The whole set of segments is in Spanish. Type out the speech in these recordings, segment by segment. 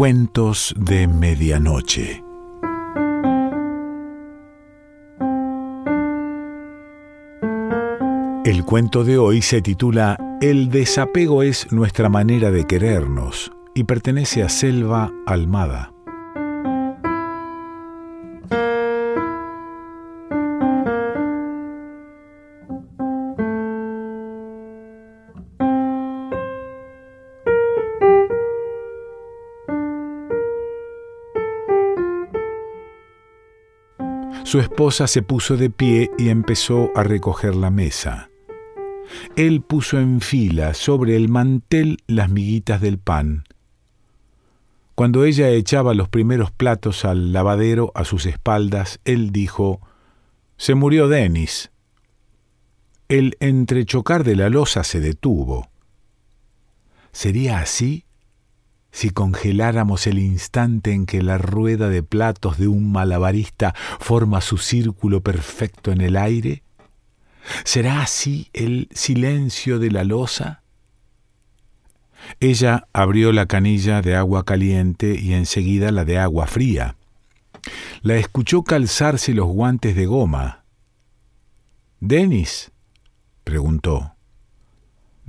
Cuentos de Medianoche. El cuento de hoy se titula El desapego es nuestra manera de querernos y pertenece a Selva Almada. Su esposa se puso de pie y empezó a recoger la mesa. Él puso en fila sobre el mantel las miguitas del pan. Cuando ella echaba los primeros platos al lavadero a sus espaldas, él dijo, Se murió Denis. El entrechocar de la losa se detuvo. ¿Sería así si congeláramos el instante en que la rueda de platos de un malabarista forma su círculo perfecto en el aire? ¿Será así el silencio de la losa? Ella abrió la canilla de agua caliente y enseguida la de agua fría. La escuchó calzarse los guantes de goma. ¿Denis? preguntó.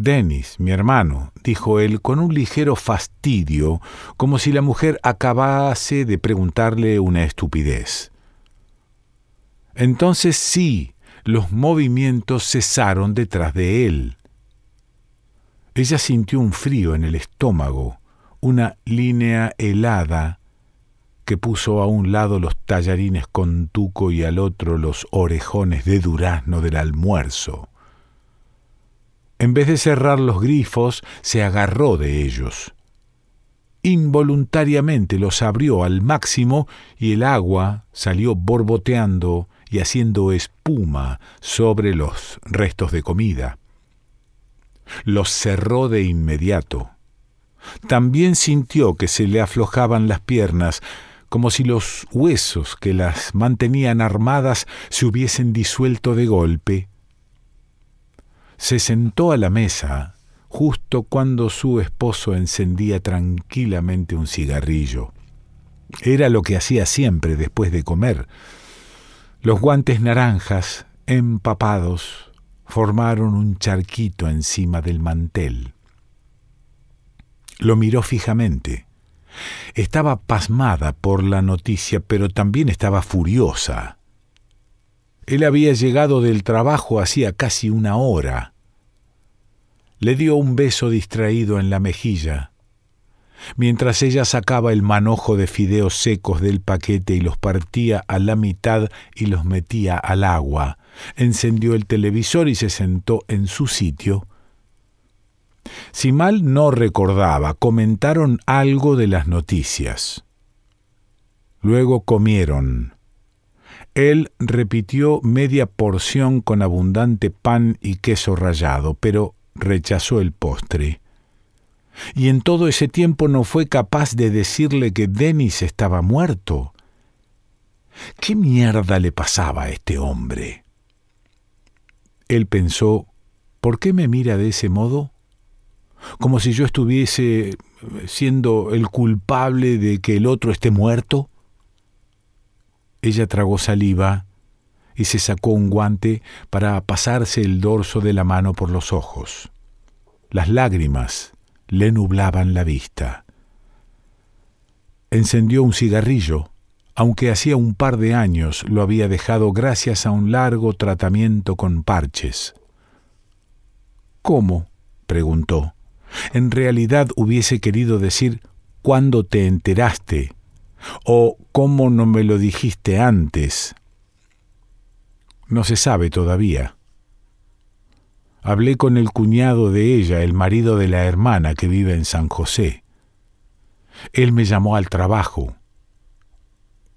Denis, mi hermano, dijo él con un ligero fastidio, como si la mujer acabase de preguntarle una estupidez. Entonces sí, los movimientos cesaron detrás de él. Ella sintió un frío en el estómago, una línea helada que puso a un lado los tallarines con tuco y al otro los orejones de durazno del almuerzo. En vez de cerrar los grifos, se agarró de ellos. Involuntariamente los abrió al máximo y el agua salió borboteando y haciendo espuma sobre los restos de comida. Los cerró de inmediato. También sintió que se le aflojaban las piernas, como si los huesos que las mantenían armadas se hubiesen disuelto de golpe se sentó a la mesa justo cuando su esposo encendía tranquilamente un cigarrillo. Era lo que hacía siempre después de comer. Los guantes naranjas, empapados, formaron un charquito encima del mantel. Lo miró fijamente. Estaba pasmada por la noticia, pero también estaba furiosa. Él había llegado del trabajo hacía casi una hora. Le dio un beso distraído en la mejilla. Mientras ella sacaba el manojo de fideos secos del paquete y los partía a la mitad y los metía al agua, encendió el televisor y se sentó en su sitio. Si mal no recordaba, comentaron algo de las noticias. Luego comieron. Él repitió media porción con abundante pan y queso rallado, pero rechazó el postre. Y en todo ese tiempo no fue capaz de decirle que Denis estaba muerto. ¿Qué mierda le pasaba a este hombre? Él pensó, ¿por qué me mira de ese modo? Como si yo estuviese siendo el culpable de que el otro esté muerto. Ella tragó saliva y se sacó un guante para pasarse el dorso de la mano por los ojos. Las lágrimas le nublaban la vista. Encendió un cigarrillo, aunque hacía un par de años lo había dejado gracias a un largo tratamiento con parches. ¿Cómo? preguntó. En realidad hubiese querido decir ¿cuándo te enteraste? o ¿cómo no me lo dijiste antes? No se sabe todavía. Hablé con el cuñado de ella, el marido de la hermana que vive en San José. Él me llamó al trabajo.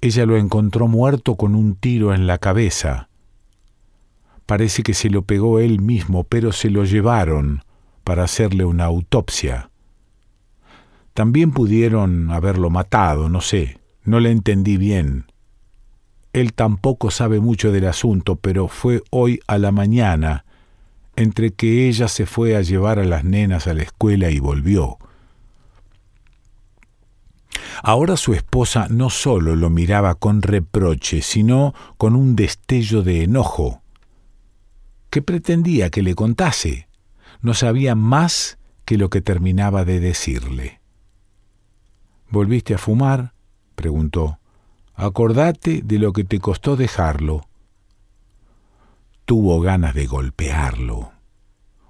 Ella lo encontró muerto con un tiro en la cabeza. Parece que se lo pegó él mismo, pero se lo llevaron para hacerle una autopsia. También pudieron haberlo matado, no sé, no le entendí bien. Él tampoco sabe mucho del asunto, pero fue hoy a la mañana, entre que ella se fue a llevar a las nenas a la escuela y volvió. Ahora su esposa no solo lo miraba con reproche, sino con un destello de enojo. ¿Qué pretendía que le contase? No sabía más que lo que terminaba de decirle. ¿Volviste a fumar? preguntó. Acordate de lo que te costó dejarlo. Tuvo ganas de golpearlo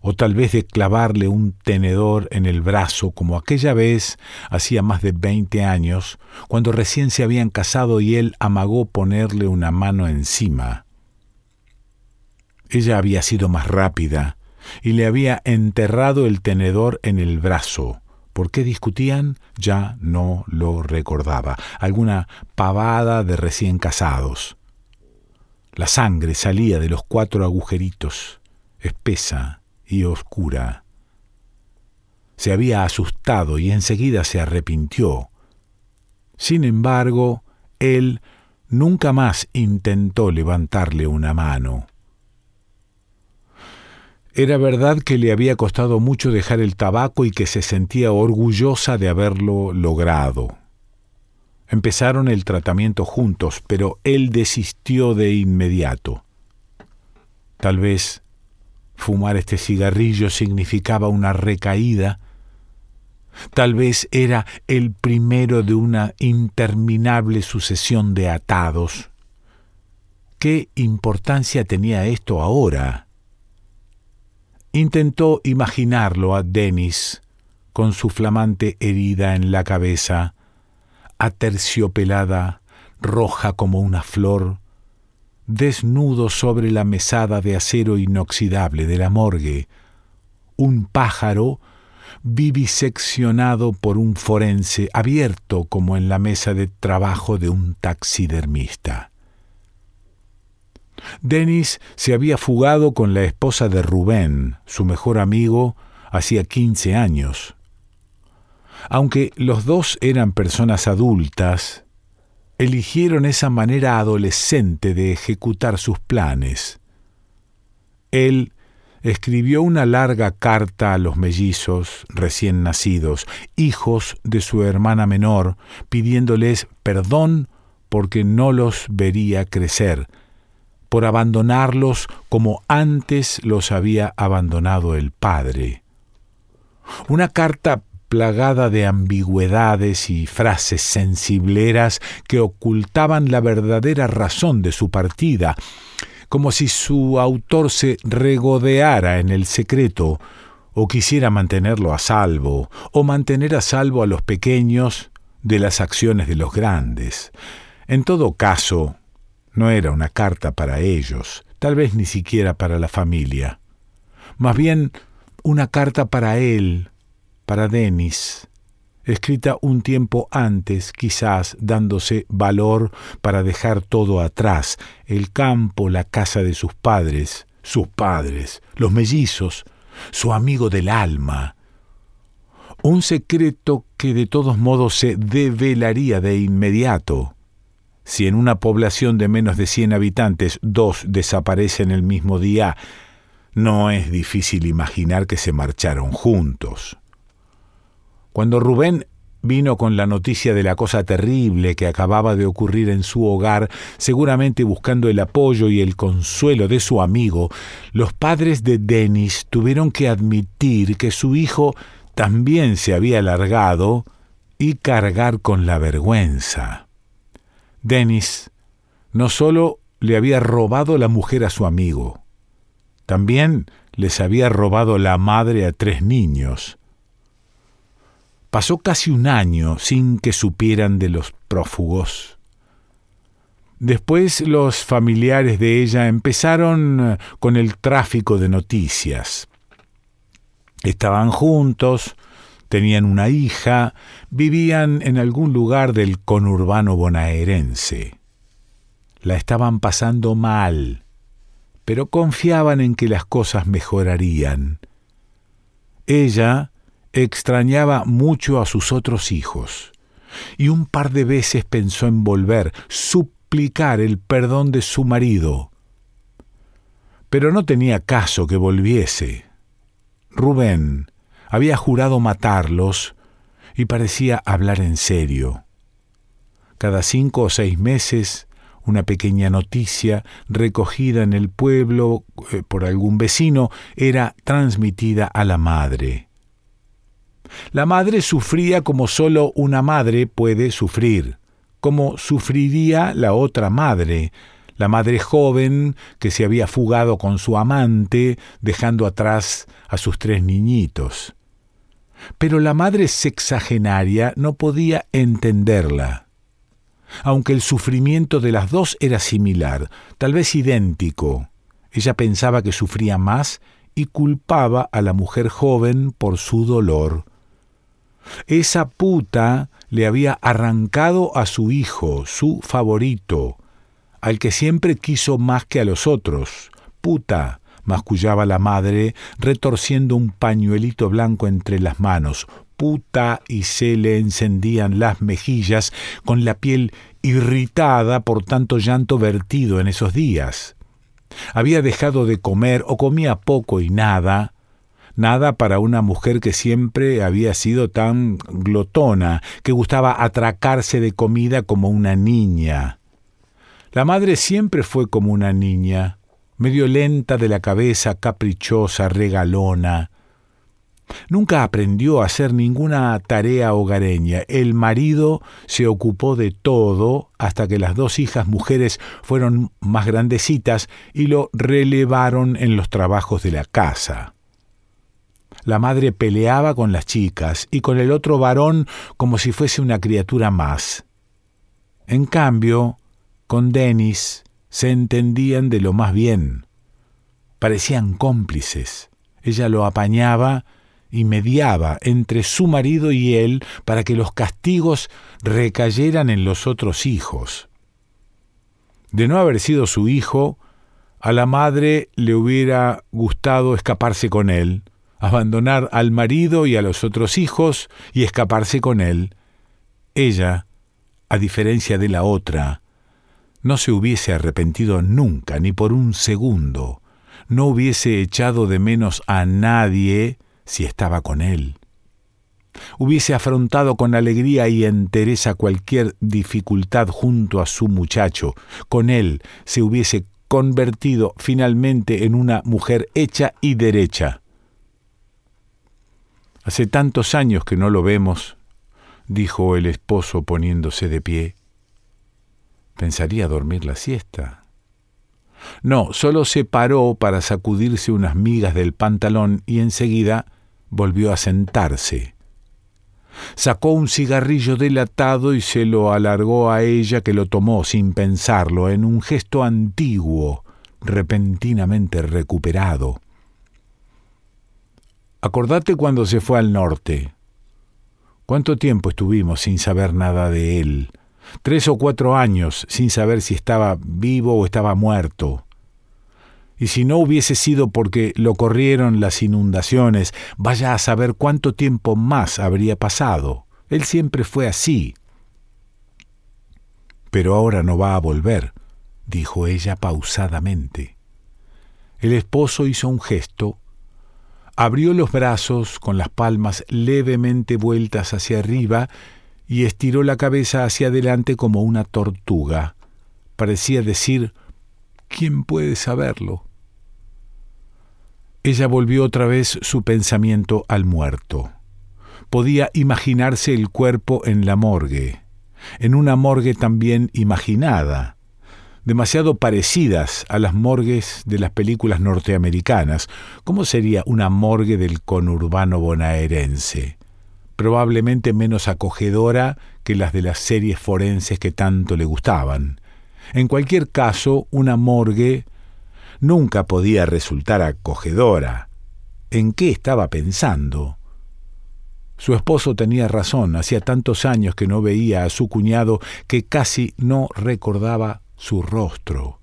o tal vez de clavarle un tenedor en el brazo, como aquella vez, hacía más de veinte años, cuando recién se habían casado y él amagó ponerle una mano encima. Ella había sido más rápida y le había enterrado el tenedor en el brazo. ¿Por qué discutían? Ya no lo recordaba. Alguna pavada de recién casados. La sangre salía de los cuatro agujeritos, espesa, y oscura. Se había asustado y enseguida se arrepintió. Sin embargo, él nunca más intentó levantarle una mano. Era verdad que le había costado mucho dejar el tabaco y que se sentía orgullosa de haberlo logrado. Empezaron el tratamiento juntos, pero él desistió de inmediato. Tal vez Fumar este cigarrillo significaba una recaída. Tal vez era el primero de una interminable sucesión de atados. ¿Qué importancia tenía esto ahora? Intentó imaginarlo a Denis con su flamante herida en la cabeza, aterciopelada, roja como una flor, desnudo sobre la mesada de acero inoxidable de la morgue, un pájaro viviseccionado por un forense abierto como en la mesa de trabajo de un taxidermista. Denis se había fugado con la esposa de Rubén, su mejor amigo, hacía quince años. Aunque los dos eran personas adultas, eligieron esa manera adolescente de ejecutar sus planes. Él escribió una larga carta a los mellizos recién nacidos, hijos de su hermana menor, pidiéndoles perdón porque no los vería crecer, por abandonarlos como antes los había abandonado el padre. Una carta plagada de ambigüedades y frases sensibleras que ocultaban la verdadera razón de su partida, como si su autor se regodeara en el secreto, o quisiera mantenerlo a salvo, o mantener a salvo a los pequeños de las acciones de los grandes. En todo caso, no era una carta para ellos, tal vez ni siquiera para la familia. Más bien una carta para él, para Denis, escrita un tiempo antes, quizás dándose valor para dejar todo atrás, el campo, la casa de sus padres, sus padres, los mellizos, su amigo del alma. Un secreto que de todos modos se develaría de inmediato. Si en una población de menos de cien habitantes dos desaparecen el mismo día, no es difícil imaginar que se marcharon juntos. Cuando Rubén vino con la noticia de la cosa terrible que acababa de ocurrir en su hogar, seguramente buscando el apoyo y el consuelo de su amigo, los padres de Denis tuvieron que admitir que su hijo también se había largado y cargar con la vergüenza. Denis no solo le había robado la mujer a su amigo, también les había robado la madre a tres niños, Pasó casi un año sin que supieran de los prófugos. Después los familiares de ella empezaron eh, con el tráfico de noticias. Estaban juntos, tenían una hija, vivían en algún lugar del conurbano bonaerense. La estaban pasando mal, pero confiaban en que las cosas mejorarían. Ella extrañaba mucho a sus otros hijos, y un par de veces pensó en volver, suplicar el perdón de su marido. Pero no tenía caso que volviese. Rubén había jurado matarlos y parecía hablar en serio. cada cinco o seis meses, una pequeña noticia recogida en el pueblo eh, por algún vecino era transmitida a la madre. La madre sufría como solo una madre puede sufrir, como sufriría la otra madre, la madre joven que se había fugado con su amante, dejando atrás a sus tres niñitos. Pero la madre sexagenaria no podía entenderla. Aunque el sufrimiento de las dos era similar, tal vez idéntico, ella pensaba que sufría más y culpaba a la mujer joven por su dolor. Esa puta le había arrancado a su hijo, su favorito, al que siempre quiso más que a los otros. Puta, mascullaba la madre, retorciendo un pañuelito blanco entre las manos. Puta y se le encendían las mejillas con la piel irritada por tanto llanto vertido en esos días. Había dejado de comer o comía poco y nada, nada para una mujer que siempre había sido tan glotona, que gustaba atracarse de comida como una niña. La madre siempre fue como una niña, medio lenta de la cabeza, caprichosa, regalona. Nunca aprendió a hacer ninguna tarea hogareña. El marido se ocupó de todo hasta que las dos hijas mujeres fueron más grandecitas y lo relevaron en los trabajos de la casa. La madre peleaba con las chicas y con el otro varón como si fuese una criatura más. En cambio, con Denis se entendían de lo más bien. Parecían cómplices. Ella lo apañaba y mediaba entre su marido y él para que los castigos recayeran en los otros hijos. De no haber sido su hijo, a la madre le hubiera gustado escaparse con él, abandonar al marido y a los otros hijos y escaparse con él. Ella, a diferencia de la otra, no se hubiese arrepentido nunca, ni por un segundo, no hubiese echado de menos a nadie si estaba con él. Hubiese afrontado con alegría y entereza cualquier dificultad junto a su muchacho. Con él se hubiese convertido finalmente en una mujer hecha y derecha. Hace tantos años que no lo vemos, dijo el esposo poniéndose de pie. Pensaría dormir la siesta. No, solo se paró para sacudirse unas migas del pantalón y enseguida volvió a sentarse. Sacó un cigarrillo delatado y se lo alargó a ella que lo tomó sin pensarlo, en un gesto antiguo, repentinamente recuperado. Acordate cuando se fue al norte. ¿Cuánto tiempo estuvimos sin saber nada de él? Tres o cuatro años sin saber si estaba vivo o estaba muerto. Y si no hubiese sido porque lo corrieron las inundaciones, vaya a saber cuánto tiempo más habría pasado. Él siempre fue así. Pero ahora no va a volver, dijo ella pausadamente. El esposo hizo un gesto, abrió los brazos con las palmas levemente vueltas hacia arriba y estiró la cabeza hacia adelante como una tortuga. Parecía decir, ¿quién puede saberlo? Ella volvió otra vez su pensamiento al muerto. Podía imaginarse el cuerpo en la morgue, en una morgue también imaginada, demasiado parecidas a las morgues de las películas norteamericanas. ¿Cómo sería una morgue del conurbano bonaerense? Probablemente menos acogedora que las de las series forenses que tanto le gustaban. En cualquier caso, una morgue nunca podía resultar acogedora. ¿En qué estaba pensando? Su esposo tenía razón, hacía tantos años que no veía a su cuñado que casi no recordaba su rostro.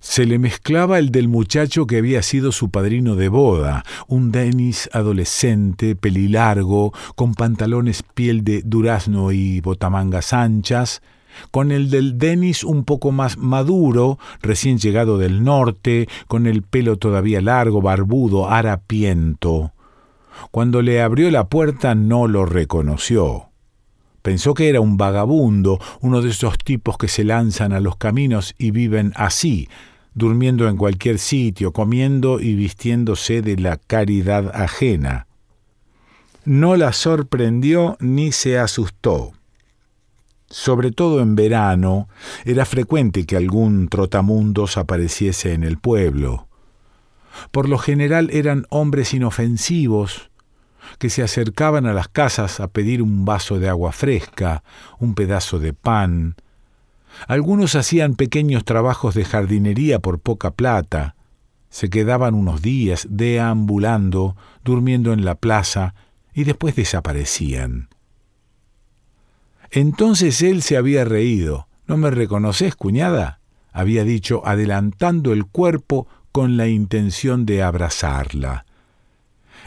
Se le mezclaba el del muchacho que había sido su padrino de boda, un Denis adolescente, pelilargo, con pantalones piel de durazno y botamangas anchas, con el del Denis un poco más maduro, recién llegado del norte, con el pelo todavía largo, barbudo, harapiento. Cuando le abrió la puerta no lo reconoció. Pensó que era un vagabundo, uno de esos tipos que se lanzan a los caminos y viven así, durmiendo en cualquier sitio, comiendo y vistiéndose de la caridad ajena. No la sorprendió ni se asustó. Sobre todo en verano, era frecuente que algún trotamundos apareciese en el pueblo. Por lo general eran hombres inofensivos, que se acercaban a las casas a pedir un vaso de agua fresca, un pedazo de pan, algunos hacían pequeños trabajos de jardinería por poca plata, se quedaban unos días deambulando, durmiendo en la plaza, y después desaparecían. Entonces él se había reído. ¿No me reconoces, cuñada? había dicho, adelantando el cuerpo con la intención de abrazarla.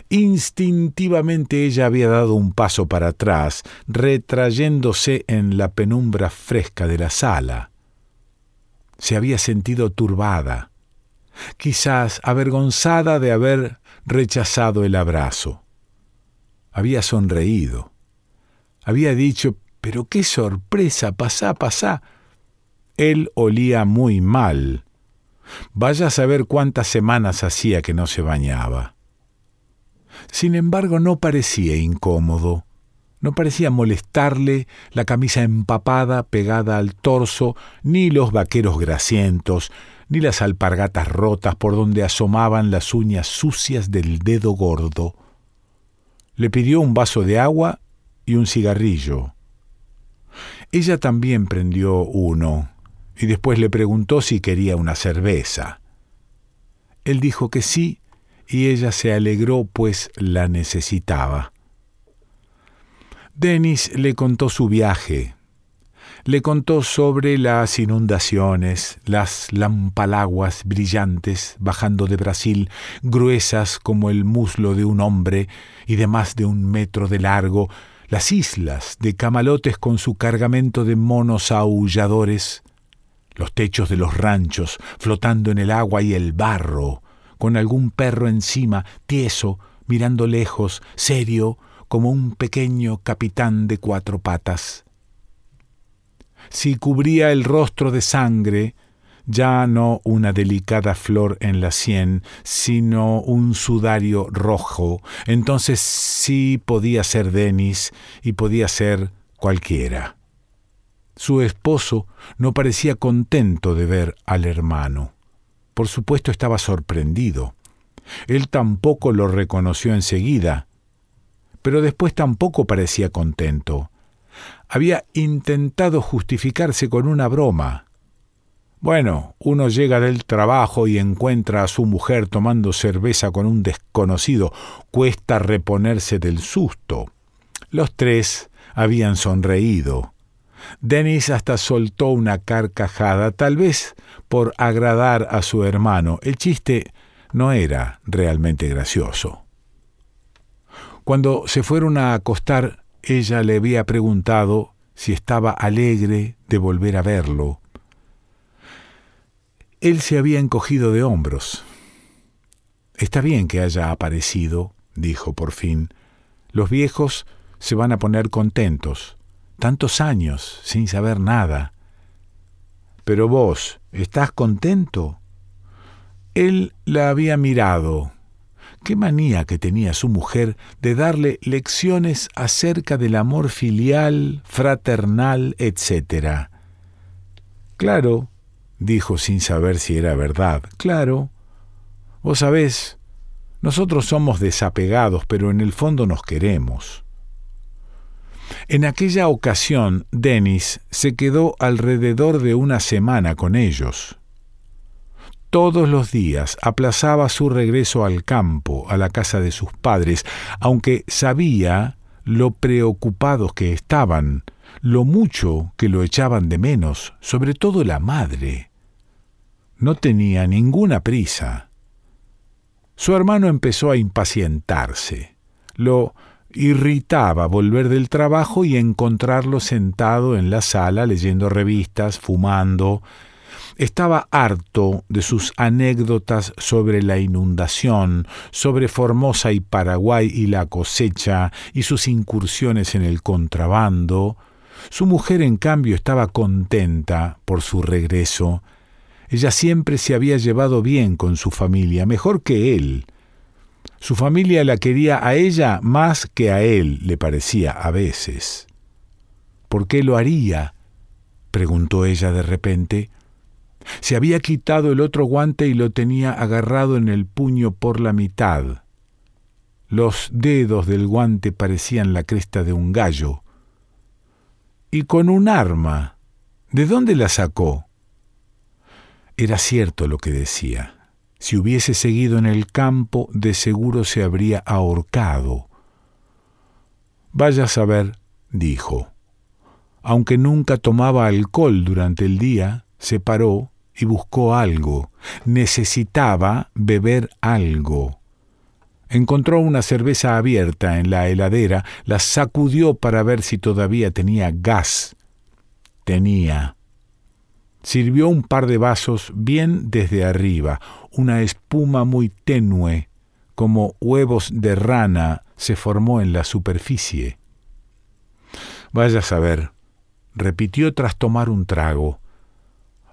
Instintivamente ella había dado un paso para atrás, retrayéndose en la penumbra fresca de la sala. Se había sentido turbada, quizás avergonzada de haber rechazado el abrazo. Había sonreído. Había dicho, pero qué sorpresa, pasá, pasá. Él olía muy mal. Vaya a saber cuántas semanas hacía que no se bañaba. Sin embargo, no parecía incómodo, no parecía molestarle la camisa empapada pegada al torso, ni los vaqueros grasientos, ni las alpargatas rotas por donde asomaban las uñas sucias del dedo gordo. Le pidió un vaso de agua y un cigarrillo. Ella también prendió uno y después le preguntó si quería una cerveza. Él dijo que sí y ella se alegró pues la necesitaba. Denis le contó su viaje, le contó sobre las inundaciones, las lampalaguas brillantes bajando de Brasil, gruesas como el muslo de un hombre y de más de un metro de largo, las islas de camalotes con su cargamento de monos aulladores, los techos de los ranchos flotando en el agua y el barro, con algún perro encima, tieso, mirando lejos, serio, como un pequeño capitán de cuatro patas. Si cubría el rostro de sangre, ya no una delicada flor en la sien, sino un sudario rojo, entonces sí podía ser Denis y podía ser cualquiera. Su esposo no parecía contento de ver al hermano. Por supuesto estaba sorprendido. Él tampoco lo reconoció enseguida, pero después tampoco parecía contento. Había intentado justificarse con una broma. Bueno, uno llega del trabajo y encuentra a su mujer tomando cerveza con un desconocido. Cuesta reponerse del susto. Los tres habían sonreído. Denis hasta soltó una carcajada, tal vez por agradar a su hermano. El chiste no era realmente gracioso. Cuando se fueron a acostar, ella le había preguntado si estaba alegre de volver a verlo. Él se había encogido de hombros. Está bien que haya aparecido, dijo por fin. Los viejos se van a poner contentos tantos años sin saber nada. Pero vos, ¿estás contento? Él la había mirado. Qué manía que tenía su mujer de darle lecciones acerca del amor filial, fraternal, etc. Claro, dijo sin saber si era verdad. Claro. Vos sabés, nosotros somos desapegados, pero en el fondo nos queremos. En aquella ocasión, Denis se quedó alrededor de una semana con ellos. Todos los días aplazaba su regreso al campo, a la casa de sus padres, aunque sabía lo preocupados que estaban, lo mucho que lo echaban de menos, sobre todo la madre. No tenía ninguna prisa. Su hermano empezó a impacientarse. Lo irritaba volver del trabajo y encontrarlo sentado en la sala leyendo revistas, fumando. Estaba harto de sus anécdotas sobre la inundación, sobre Formosa y Paraguay y la cosecha, y sus incursiones en el contrabando, Su mujer, en cambio, estaba contenta por su regreso. Ella siempre se había llevado bien con su familia, mejor que él. Su familia la quería a ella más que a él, le parecía a veces. ¿Por qué lo haría? preguntó ella de repente. Se había quitado el otro guante y lo tenía agarrado en el puño por la mitad. Los dedos del guante parecían la cresta de un gallo. Y con un arma. ¿De dónde la sacó? Era cierto lo que decía. Si hubiese seguido en el campo, de seguro se habría ahorcado. Vaya a saber, dijo. Aunque nunca tomaba alcohol durante el día, se paró y buscó algo. Necesitaba beber algo. Encontró una cerveza abierta en la heladera, la sacudió para ver si todavía tenía gas. Tenía. Sirvió un par de vasos bien desde arriba, una espuma muy tenue, como huevos de rana, se formó en la superficie. Vaya a saber, repitió tras tomar un trago.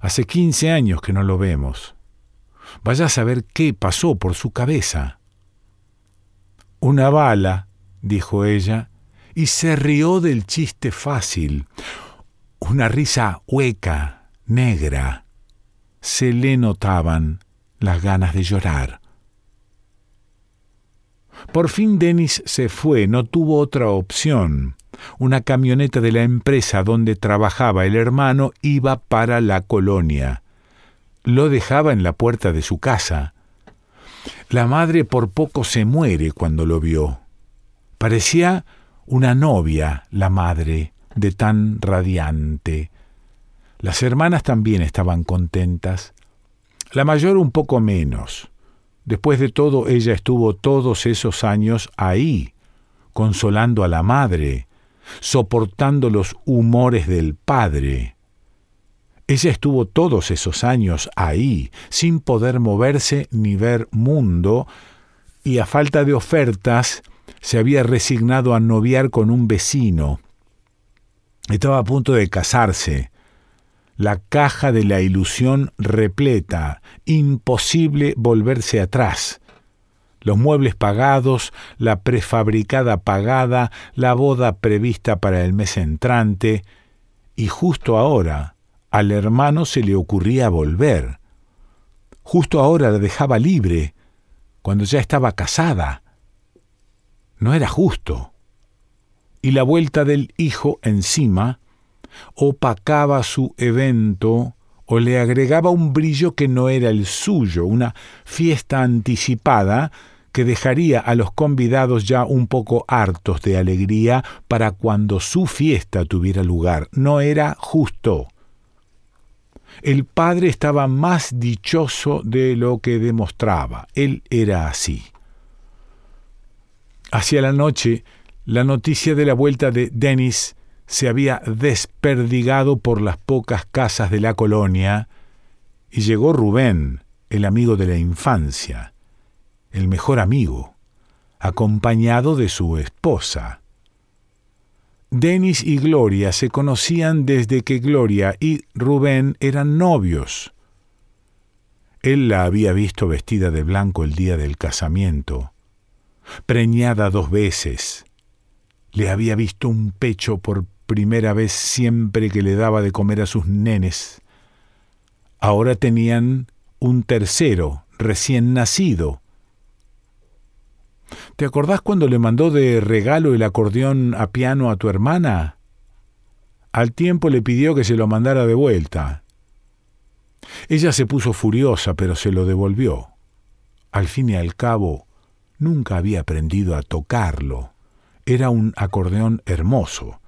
Hace quince años que no lo vemos. Vaya a saber qué pasó por su cabeza. Una bala, dijo ella, y se rió del chiste fácil. Una risa hueca, negra. Se le notaban las ganas de llorar. Por fin Denis se fue, no tuvo otra opción. Una camioneta de la empresa donde trabajaba el hermano iba para la colonia. Lo dejaba en la puerta de su casa. La madre por poco se muere cuando lo vio. Parecía una novia, la madre, de tan radiante. Las hermanas también estaban contentas. La mayor un poco menos. Después de todo, ella estuvo todos esos años ahí, consolando a la madre, soportando los humores del padre. Ella estuvo todos esos años ahí, sin poder moverse ni ver mundo, y a falta de ofertas se había resignado a noviar con un vecino. Estaba a punto de casarse. La caja de la ilusión repleta, imposible volverse atrás. Los muebles pagados, la prefabricada pagada, la boda prevista para el mes entrante, y justo ahora, al hermano se le ocurría volver. Justo ahora la dejaba libre, cuando ya estaba casada. No era justo. Y la vuelta del hijo encima opacaba su evento o le agregaba un brillo que no era el suyo, una fiesta anticipada que dejaría a los convidados ya un poco hartos de alegría para cuando su fiesta tuviera lugar. No era justo el padre estaba más dichoso de lo que demostraba. Él era así. Hacia la noche, la noticia de la vuelta de Denis se había desperdigado por las pocas casas de la colonia, y llegó Rubén, el amigo de la infancia, el mejor amigo, acompañado de su esposa. Denis y Gloria se conocían desde que Gloria y Rubén eran novios. Él la había visto vestida de blanco el día del casamiento, preñada dos veces. Le había visto un pecho por primera vez siempre que le daba de comer a sus nenes. Ahora tenían un tercero, recién nacido, ¿Te acordás cuando le mandó de regalo el acordeón a piano a tu hermana? Al tiempo le pidió que se lo mandara de vuelta. Ella se puso furiosa, pero se lo devolvió. Al fin y al cabo, nunca había aprendido a tocarlo. Era un acordeón hermoso.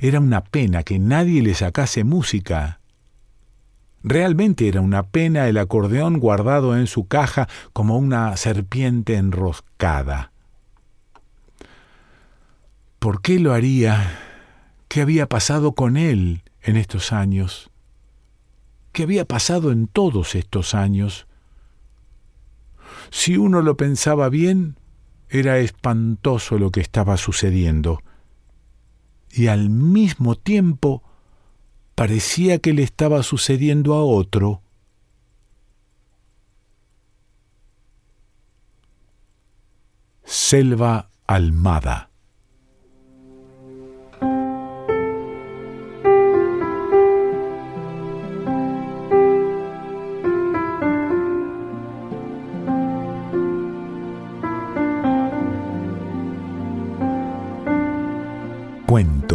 Era una pena que nadie le sacase música Realmente era una pena el acordeón guardado en su caja como una serpiente enroscada. ¿Por qué lo haría? ¿Qué había pasado con él en estos años? ¿Qué había pasado en todos estos años? Si uno lo pensaba bien, era espantoso lo que estaba sucediendo. Y al mismo tiempo parecía que le estaba sucediendo a otro. Selva Almada